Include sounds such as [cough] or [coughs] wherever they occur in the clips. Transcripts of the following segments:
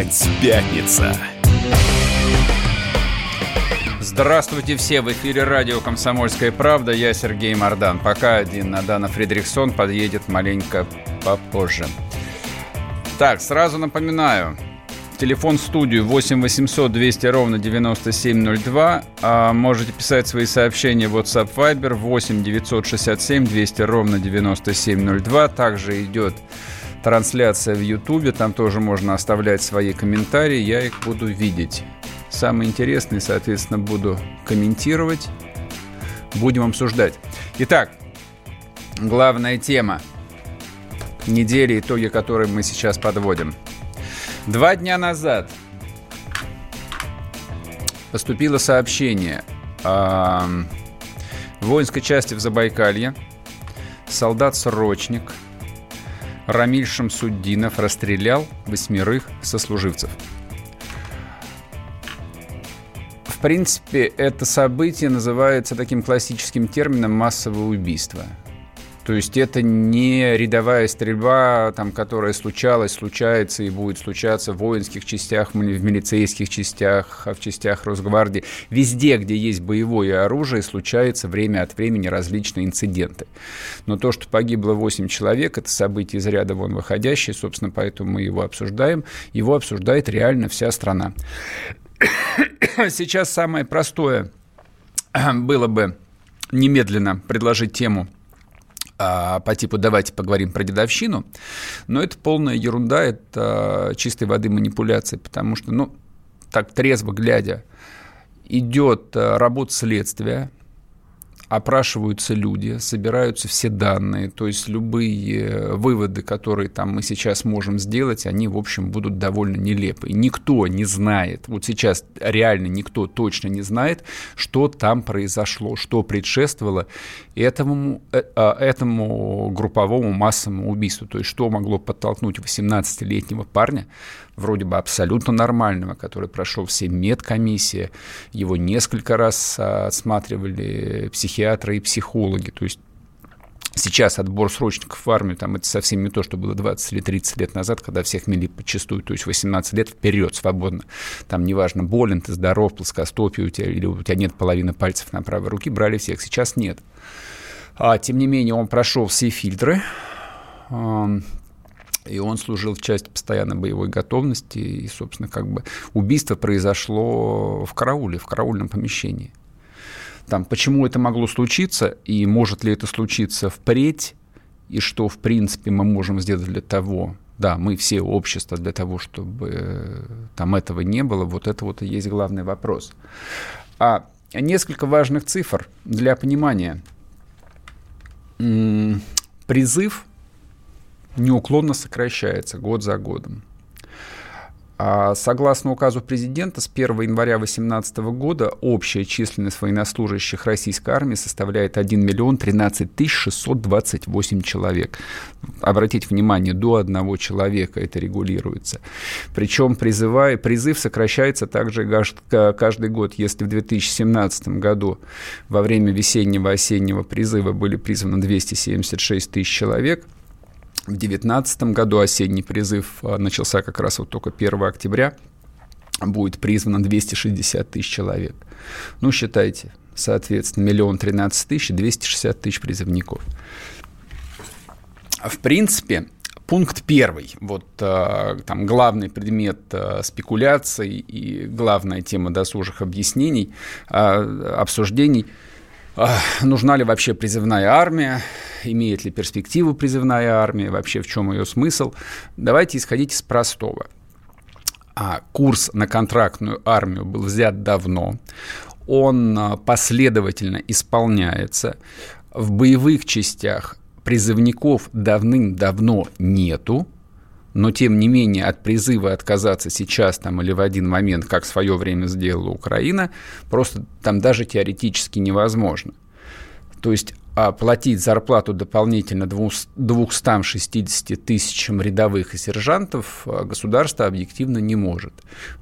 Опять пятница. Здравствуйте все, в эфире радио «Комсомольская правда», я Сергей Мордан. Пока один Надана Фредериксон подъедет маленько попозже. Так, сразу напоминаю, телефон в студию 8 800 200 ровно 9702. А можете писать свои сообщения в WhatsApp Viber 8 967 200 ровно 9702. Также идет трансляция в Ютубе, там тоже можно оставлять свои комментарии, я их буду видеть. Самые интересные, соответственно, буду комментировать, будем обсуждать. Итак, главная тема недели, итоги которой мы сейчас подводим. Два дня назад поступило сообщение о воинской части в Забайкалье. Солдат-срочник – Рамиль Шамсуддинов расстрелял восьмерых сослуживцев. В принципе, это событие называется таким классическим термином массовое убийство – то есть это не рядовая стрельба, там, которая случалась, случается и будет случаться в воинских частях, в милицейских частях, в частях Росгвардии. Везде, где есть боевое оружие, случаются время от времени различные инциденты. Но то, что погибло 8 человек, это событие из ряда вон выходящее, собственно, поэтому мы его обсуждаем. Его обсуждает реально вся страна. [coughs] Сейчас самое простое [coughs] было бы немедленно предложить тему – а, по типу «давайте поговорим про дедовщину», но это полная ерунда, это чистой воды манипуляция, потому что, ну, так трезво глядя, идет а, работа следствия, опрашиваются люди, собираются все данные, то есть любые выводы, которые там мы сейчас можем сделать, они, в общем, будут довольно нелепые. Никто не знает, вот сейчас реально никто точно не знает, что там произошло, что предшествовало этому, э, а, этому групповому массовому убийству, то есть что могло подтолкнуть 18-летнего парня вроде бы абсолютно нормального, который прошел все медкомиссии, его несколько раз осматривали психиатры и психологи, то есть Сейчас отбор срочников в армию, там это совсем не то, что было 20 или 30 лет назад, когда всех мели подчастую, то есть 18 лет вперед, свободно. Там неважно, болен ты, здоров, плоскостопие у тебя, или у тебя нет половины пальцев на правой руке, брали всех, сейчас нет. А, тем не менее, он прошел все фильтры, и он служил в части постоянной боевой готовности, и, собственно, как бы убийство произошло в карауле, в караульном помещении. Там, почему это могло случиться, и может ли это случиться впредь, и что, в принципе, мы можем сделать для того, да, мы все общество для того, чтобы там этого не было, вот это вот и есть главный вопрос. А несколько важных цифр для понимания. Призыв неуклонно сокращается год за годом. А согласно указу президента, с 1 января 2018 года общая численность военнослужащих российской армии составляет 1 миллион 13 628 человек. Обратите внимание, до одного человека это регулируется. Причем призывая, призыв сокращается также каждый год. Если в 2017 году во время весеннего-осеннего призыва были призваны 276 тысяч человек – в 2019 году осенний призыв а, начался как раз вот только 1 октября. Будет призвано 260 тысяч человек. Ну, считайте, соответственно, миллион тринадцать тысяч, 260 тысяч призывников. В принципе, пункт первый, вот а, там главный предмет а, спекуляций и главная тема досужих объяснений, обсуждений – нужна ли вообще призывная армия, имеет ли перспективу призывная армия, вообще в чем ее смысл. Давайте исходить из простого. А курс на контрактную армию был взят давно, он а, последовательно исполняется. В боевых частях призывников давным-давно нету, но тем не менее от призыва отказаться сейчас там или в один момент, как в свое время сделала Украина, просто там даже теоретически невозможно. То есть оплатить зарплату дополнительно 260 тысячам рядовых и сержантов а, государство объективно не может.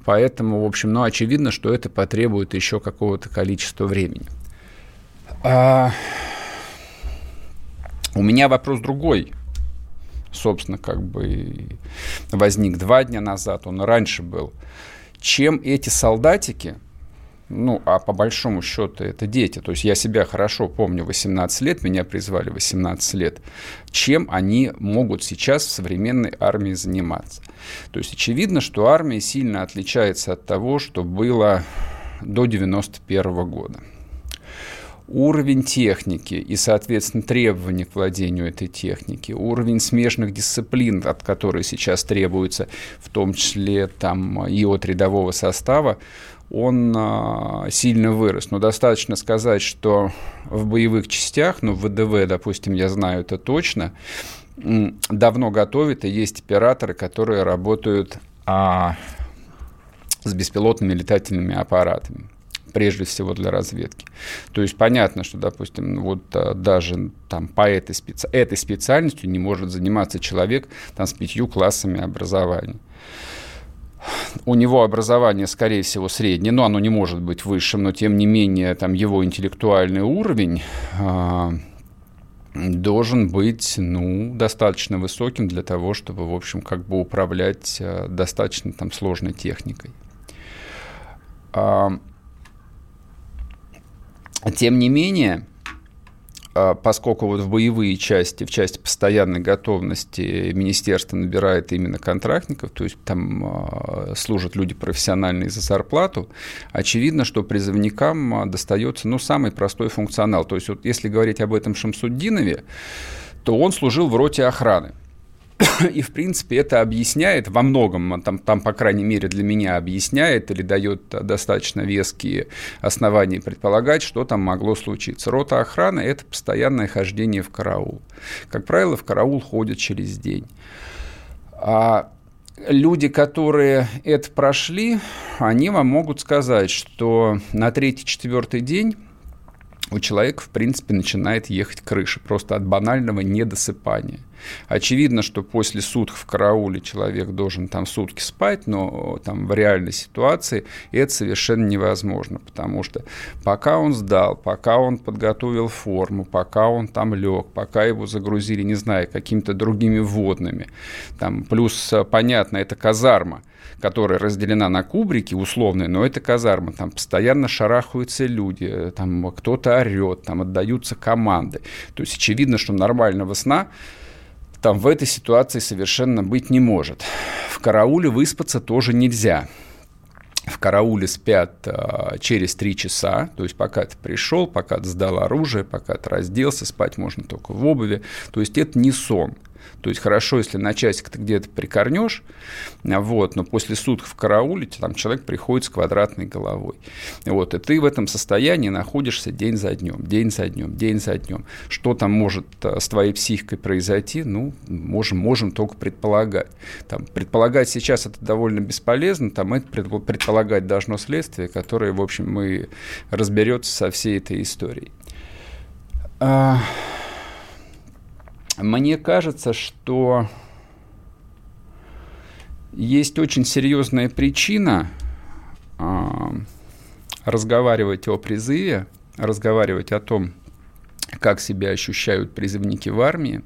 Поэтому, в общем, ну, очевидно, что это потребует еще какого-то количества времени. А... У меня вопрос другой. Собственно, как бы возник два дня назад, он раньше был, чем эти солдатики, ну, а по большому счету это дети. То есть я себя хорошо помню, 18 лет, меня призвали 18 лет. Чем они могут сейчас в современной армии заниматься? То есть очевидно, что армия сильно отличается от того, что было до 91 года уровень техники и, соответственно, требования к владению этой техники, уровень смежных дисциплин, от которой сейчас требуется, в том числе там, и от рядового состава, он а, сильно вырос. Но достаточно сказать, что в боевых частях, ну, в ВДВ, допустим, я знаю это точно, давно готовят, и есть операторы, которые работают а, с беспилотными летательными аппаратами прежде всего для разведки. То есть понятно, что, допустим, вот а, даже там по этой, специ... этой специальностью не может заниматься человек там с пятью классами образования у него образование, скорее всего, среднее, но оно не может быть высшим, но тем не менее там его интеллектуальный уровень э, должен быть ну, достаточно высоким для того, чтобы, в общем, как бы управлять э, достаточно там сложной техникой. Тем не менее, а, поскольку вот в боевые части, в части постоянной готовности министерство набирает именно контрактников, то есть там а, служат люди профессиональные за зарплату, очевидно, что призывникам а, достается ну, самый простой функционал. То есть вот если говорить об этом Шамсуддинове, то он служил в роте охраны. [coughs] И, в принципе, это объясняет во многом, там, там, по крайней мере, для меня объясняет или дает достаточно веские основания предполагать, что там могло случиться. Рота охраны – это постоянное хождение в караул. Как правило, в караул ходят через день. А люди, которые это прошли, они вам могут сказать, что на третий-четвертый день у человека, в принципе, начинает ехать крыша просто от банального недосыпания. Очевидно, что после суток в карауле человек должен там сутки спать, но там в реальной ситуации это совершенно невозможно, потому что пока он сдал, пока он подготовил форму, пока он там лег, пока его загрузили, не знаю, какими-то другими водными, там, плюс, понятно, это казарма, которая разделена на кубрики условные, но это казарма, там постоянно шарахаются люди, там кто-то орет, там отдаются команды. То есть очевидно, что нормального сна там в этой ситуации совершенно быть не может. В карауле выспаться тоже нельзя. В карауле спят а, через три часа, то есть пока ты пришел, пока ты сдал оружие, пока ты разделся, спать можно только в обуви. То есть это не сон. То есть хорошо, если на часик ты где-то прикорнешь, вот, но после суток в карауле там человек приходит с квадратной головой. Вот, и ты в этом состоянии находишься день за днем, день за днем, день за днем. Что там может э, с твоей психикой произойти, ну, можем, можем только предполагать. Там, предполагать сейчас это довольно бесполезно, там это предполагать должно следствие, которое, в общем, мы разберется со всей этой историей. А, мне кажется, что есть очень серьезная причина э, разговаривать о призыве, разговаривать о том, как себя ощущают призывники в армии,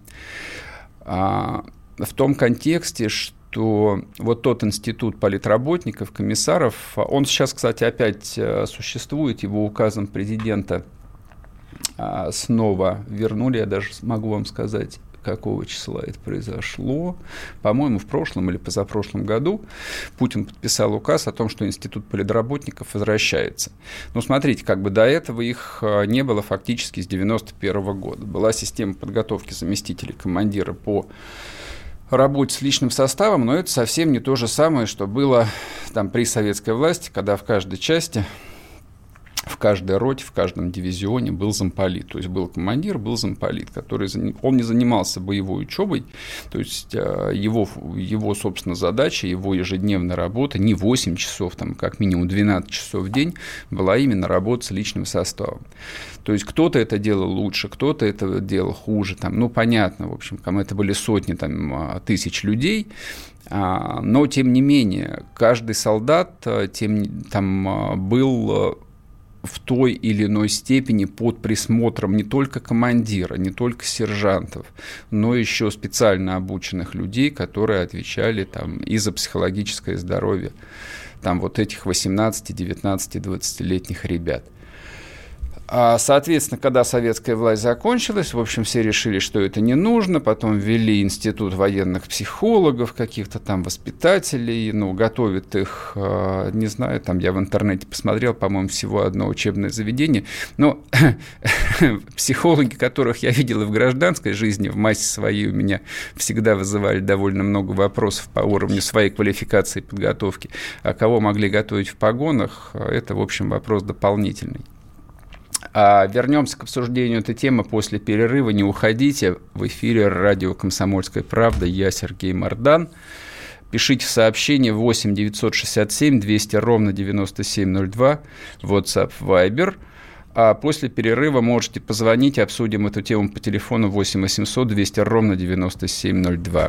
э, в том контексте, что вот тот институт политработников, комиссаров, он сейчас, кстати, опять э, существует, его указом президента – а, снова вернули, я даже могу вам сказать, какого числа это произошло. По-моему, в прошлом или позапрошлом году Путин подписал указ о том, что институт политработников возвращается. Но смотрите, как бы до этого их а, не было фактически с 91 года. Была система подготовки заместителей командира по работе с личным составом, но это совсем не то же самое, что было там при советской власти, когда в каждой части каждой роте, в каждом дивизионе был замполит. То есть был командир, был замполит, который он не занимался боевой учебой, то есть э, его, его собственно, задача, его ежедневная работа не 8 часов, там, как минимум 12 часов в день, была именно работа с личным составом. То есть кто-то это делал лучше, кто-то это делал хуже, там, ну, понятно, в общем, там это были сотни там, а, тысяч людей, а, но, тем не менее, каждый солдат э, тем, там, был в той или иной степени под присмотром не только командира, не только сержантов, но еще специально обученных людей, которые отвечали там и за психологическое здоровье там вот этих 18, 19, 20-летних ребят. А, соответственно, когда советская власть закончилась, в общем, все решили, что это не нужно. Потом ввели институт военных психологов, каких-то там воспитателей, ну, готовят их, а, не знаю, там я в интернете посмотрел, по-моему, всего одно учебное заведение. Но [coughs] психологи, которых я видел и в гражданской жизни, в массе своей у меня всегда вызывали довольно много вопросов по уровню своей квалификации и подготовки. А кого могли готовить в погонах, это, в общем, вопрос дополнительный. А вернемся к обсуждению этой темы после перерыва. Не уходите. В эфире радио «Комсомольская правда». Я Сергей Мордан. Пишите сообщение 8 967 200 ровно 9702, WhatsApp, Viber. А после перерыва можете позвонить, обсудим эту тему по телефону 8 800 200 ровно 9702.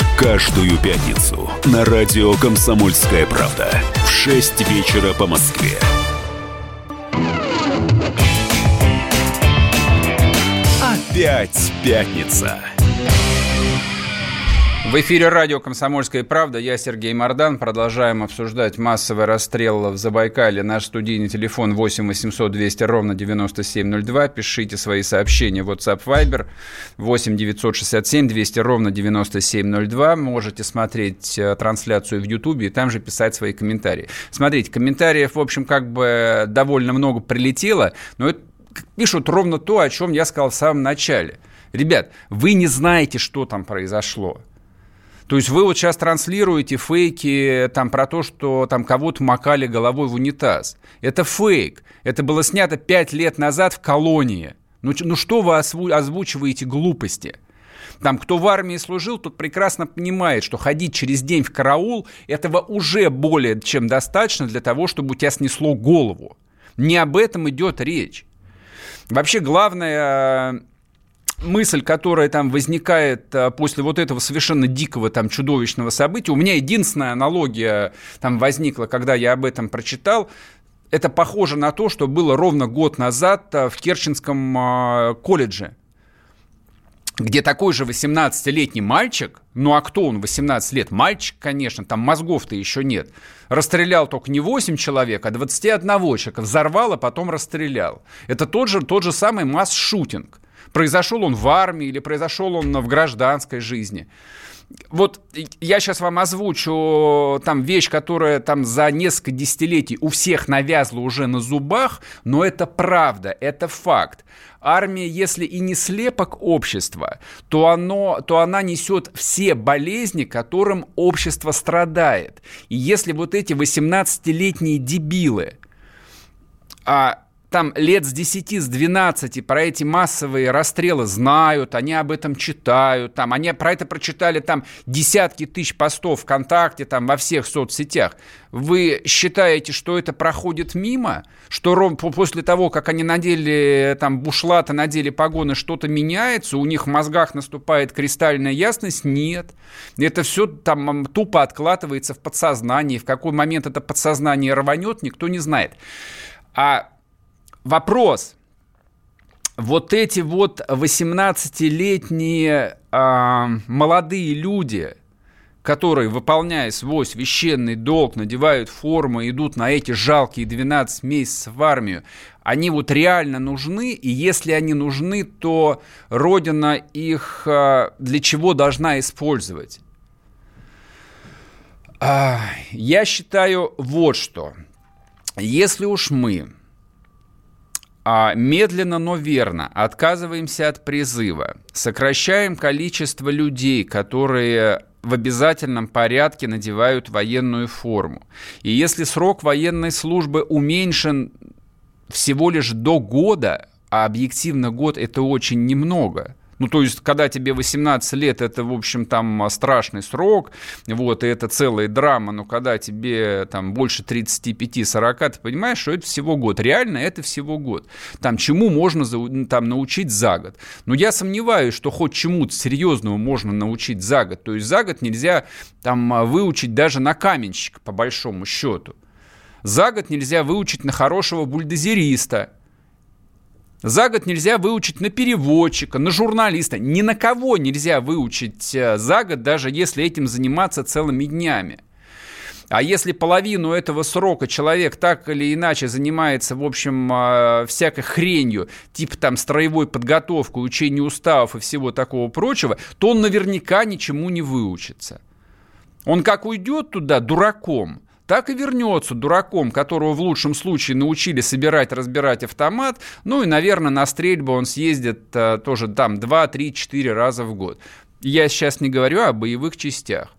Каждую пятницу на радио «Комсомольская правда» в 6 вечера по Москве. Опять пятница. В эфире радио «Комсомольская правда». Я Сергей Мордан. Продолжаем обсуждать массовый расстрел в Забайкале. Наш студийный телефон 8 800 200 ровно 9702. Пишите свои сообщения в WhatsApp Viber 8 967 200 ровно 9702. Можете смотреть э, трансляцию в YouTube и там же писать свои комментарии. Смотрите, комментариев, в общем, как бы довольно много прилетело, но это пишут ровно то, о чем я сказал в самом начале. Ребят, вы не знаете, что там произошло. То есть вы вот сейчас транслируете фейки там про то, что там кого-то макали головой в унитаз. Это фейк. Это было снято пять лет назад в колонии. Ну, ну что вы озвучиваете глупости? Там, кто в армии служил, тот прекрасно понимает, что ходить через день в караул, этого уже более чем достаточно для того, чтобы у тебя снесло голову. Не об этом идет речь. Вообще главное мысль, которая там возникает а, после вот этого совершенно дикого, там, чудовищного события, у меня единственная аналогия там возникла, когда я об этом прочитал, это похоже на то, что было ровно год назад а, в Керченском а, колледже, где такой же 18-летний мальчик, ну а кто он 18 лет? Мальчик, конечно, там мозгов-то еще нет. Расстрелял только не 8 человек, а 21 человека. Взорвал, а потом расстрелял. Это тот же, тот же самый масс-шутинг. Произошел он в армии или произошел он в гражданской жизни. Вот я сейчас вам озвучу там вещь, которая там за несколько десятилетий у всех навязла уже на зубах, но это правда, это факт. Армия, если и не слепок общества, то, оно, то она несет все болезни, которым общество страдает. И если вот эти 18-летние дебилы а, там лет с 10, с 12 про эти массовые расстрелы знают, они об этом читают, там, они про это прочитали там десятки тысяч постов ВКонтакте, там, во всех соцсетях. Вы считаете, что это проходит мимо? Что после того, как они надели там бушлаты, надели погоны, что-то меняется, у них в мозгах наступает кристальная ясность? Нет. Это все там тупо откладывается в подсознании. В какой момент это подсознание рванет, никто не знает. А вопрос. Вот эти вот 18-летние э, а, молодые люди, которые, выполняя свой священный долг, надевают форму и идут на эти жалкие 12 месяцев в армию, они вот реально нужны, и если они нужны, то Родина их э, для чего должна использовать? Э, я считаю вот что. Если уж мы а, медленно, но верно отказываемся от призыва, сокращаем количество людей, которые в обязательном порядке надевают военную форму. И если срок военной службы уменьшен всего лишь до года, а объективно год это очень немного, ну, то есть, когда тебе 18 лет, это, в общем, там страшный срок, вот, и это целая драма, но когда тебе там больше 35-40, ты понимаешь, что это всего год. Реально это всего год. Там чему можно там научить за год. Но я сомневаюсь, что хоть чему-то серьезному можно научить за год. То есть за год нельзя там выучить даже на каменщика, по большому счету. За год нельзя выучить на хорошего бульдозериста. За год нельзя выучить на переводчика, на журналиста. Ни на кого нельзя выучить э, за год, даже если этим заниматься целыми днями. А если половину этого срока человек так или иначе занимается, в общем, э, всякой хренью, типа там строевой подготовкой, учения уставов и всего такого прочего, то он наверняка ничему не выучится. Он как уйдет туда дураком, так и вернется дураком, которого в лучшем случае научили собирать, разбирать автомат. Ну и, наверное, на стрельбу он съездит а, тоже там 2, 3, 4 раза в год. Я сейчас не говорю о боевых частях.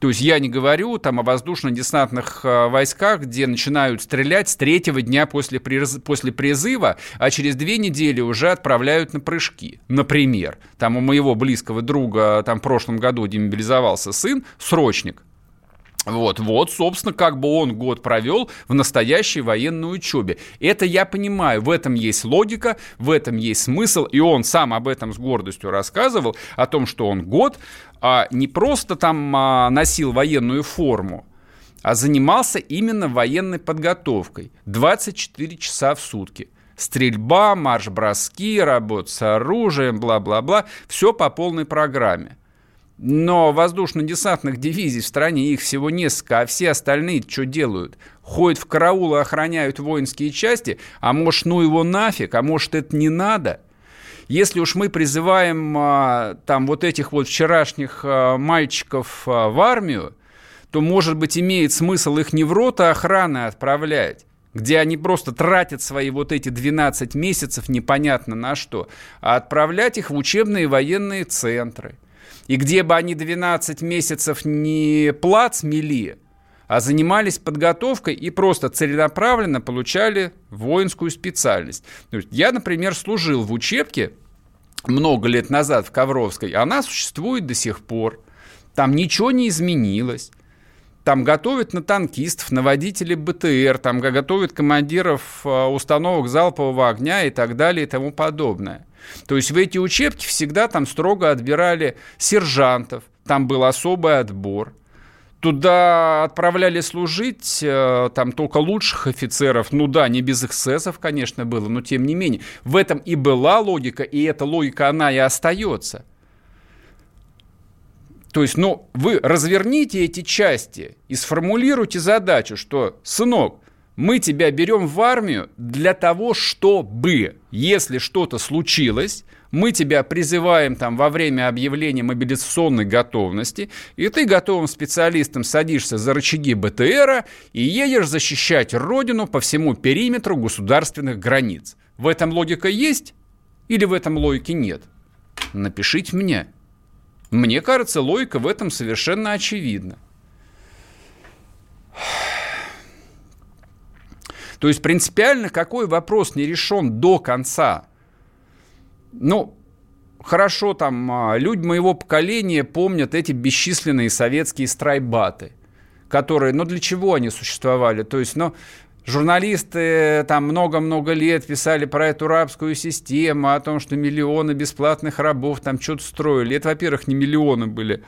То есть я не говорю там о воздушно-десантных э, войсках, где начинают стрелять с третьего дня после, приз, после призыва, а через две недели уже отправляют на прыжки. Например, там у моего близкого друга там в прошлом году демобилизовался сын, срочник, вот, вот, собственно, как бы он год провел в настоящей военной учебе. Это я понимаю, в этом есть логика, в этом есть смысл, и он сам об этом с гордостью рассказывал, о том, что он год а, не просто там а, носил военную форму, а занимался именно военной подготовкой 24 часа в сутки. Стрельба, марш-броски, работа с оружием, бла-бла-бла, все по полной программе. Но воздушно-десантных дивизий в стране их всего несколько, а все остальные что делают? Ходят в караул и охраняют воинские части, а может, ну его нафиг, а может, это не надо? Если уж мы призываем а, там вот этих вот вчерашних а, мальчиков а, в армию, то, может быть, имеет смысл их не в рота охраны отправлять, где они просто тратят свои вот эти 12 месяцев непонятно на что, а отправлять их в учебные военные центры – и где бы они 12 месяцев не плац мели, а занимались подготовкой и просто целенаправленно получали воинскую специальность. Я, например, служил в учебке много лет назад в Ковровской, она существует до сих пор. Там ничего не изменилось. Там готовят на танкистов, на водителей БТР, там готовят командиров а, установок залпового огня и так далее и тому подобное. То есть в эти учебки всегда там строго отбирали сержантов, там был особый отбор. Туда отправляли служить э, там только лучших офицеров. Ну да, не без эксцессов, конечно, было, но тем не менее. В этом и была логика, и эта логика, она и остается. То есть, ну, вы разверните эти части и сформулируйте задачу, что, сынок, мы тебя берем в армию для того, чтобы, если что-то случилось, мы тебя призываем там во время объявления мобилизационной готовности, и ты готовым специалистом садишься за рычаги БТРа и едешь защищать родину по всему периметру государственных границ. В этом логика есть или в этом логики нет? Напишите мне. Мне кажется, логика в этом совершенно очевидна. То есть принципиально какой вопрос не решен до конца? Ну, хорошо, там а, люди моего поколения помнят эти бесчисленные советские страйбаты, которые, ну для чего они существовали? То есть, ну, Журналисты там много-много лет писали про эту рабскую систему, о том, что миллионы бесплатных рабов там что-то строили. Это, во-первых, не миллионы были,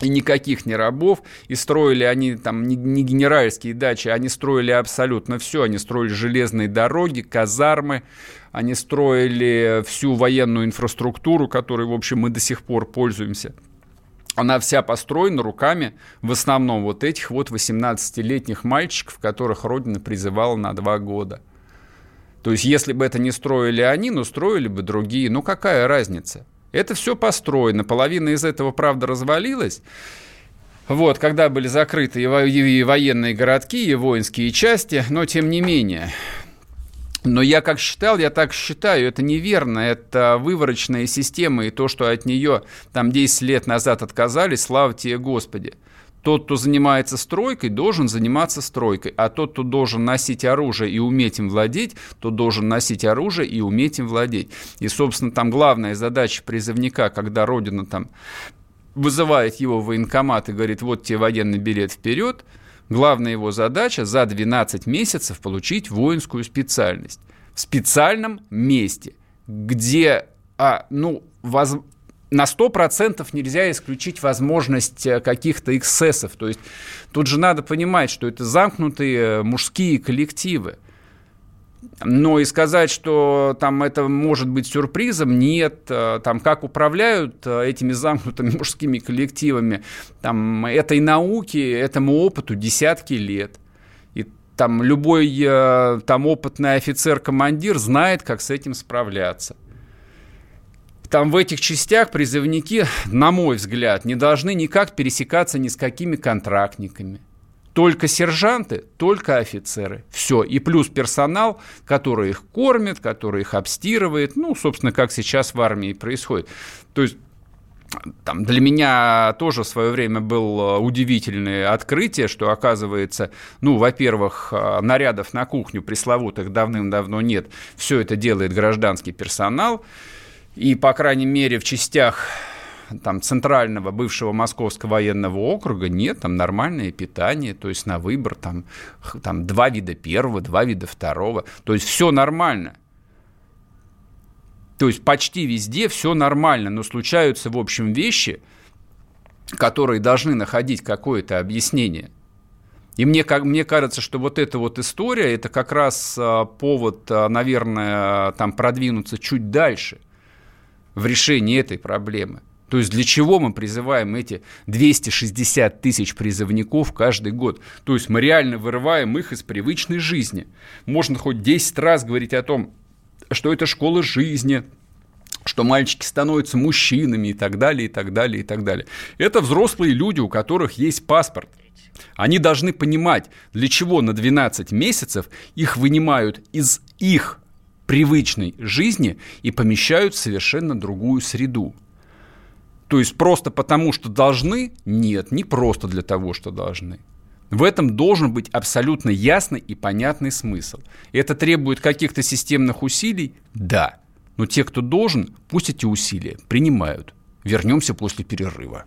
и никаких не рабов, и строили они там не, не генеральские дачи, они строили абсолютно все, они строили железные дороги, казармы, они строили всю военную инфраструктуру, которой, в общем, мы до сих пор пользуемся. Она вся построена руками в основном вот этих вот 18-летних мальчиков, которых Родина призывала на два года. То есть, если бы это не строили они, но строили бы другие, ну какая разница? Это все построено. Половина из этого, правда, развалилась. Вот, когда были закрыты и военные городки, и воинские части, но тем не менее. Но я как считал, я так считаю, это неверно, это выборочная система, и то, что от нее там 10 лет назад отказались, слава тебе Господи. Тот, кто занимается стройкой, должен заниматься стройкой, а тот, кто должен носить оружие и уметь им владеть, тот должен носить оружие и уметь им владеть. И, собственно, там главная задача призывника, когда Родина там вызывает его в военкомат и говорит, вот тебе военный билет вперед – Главная его задача за 12 месяцев получить воинскую специальность. В специальном месте, где а, ну, воз... на 100% нельзя исключить возможность э, каких-то эксцессов. То есть тут же надо понимать, что это замкнутые э, мужские коллективы. Но и сказать, что там это может быть сюрпризом, нет. Э, там как управляют этими замкнутыми [laughs] мужскими коллективами, там этой науке, этому опыту десятки лет. И там любой там опытный офицер-командир знает, как с этим справляться. Там в этих частях призывники, на мой взгляд, не должны никак пересекаться ни с какими контрактниками. Только сержанты, только офицеры. Все. И плюс персонал, который их кормит, который их обстирывает. Ну, собственно, как сейчас в армии происходит. То есть там для меня тоже в свое время было удивительное открытие, что оказывается, ну, во-первых, нарядов на кухню пресловутых давным-давно нет. Все это делает гражданский персонал. И, по крайней мере, в частях там, центрального бывшего Московского военного округа нет, там нормальное питание, то есть на выбор там, там два вида первого, два вида второго, то есть все нормально. То есть почти везде все нормально, но случаются, в общем, вещи, которые должны находить какое-то объяснение. И мне, как, мне кажется, что вот эта вот история, это как раз а, повод, а, наверное, там продвинуться чуть дальше в решении этой проблемы. То есть для чего мы призываем эти 260 тысяч призывников каждый год? То есть мы реально вырываем их из привычной жизни. Можно хоть 10 раз говорить о том, что это школа жизни, что мальчики становятся мужчинами и так далее, и так далее, и так далее. Это взрослые люди, у которых есть паспорт. Они должны понимать, для чего на 12 месяцев их вынимают из их привычной жизни и помещают в совершенно другую среду. То есть просто потому, что должны? Нет, не просто для того, что должны. В этом должен быть абсолютно ясный и понятный смысл. Это требует каких-то системных усилий? Да. Но те, кто должен, пусть эти усилия принимают. Вернемся после перерыва.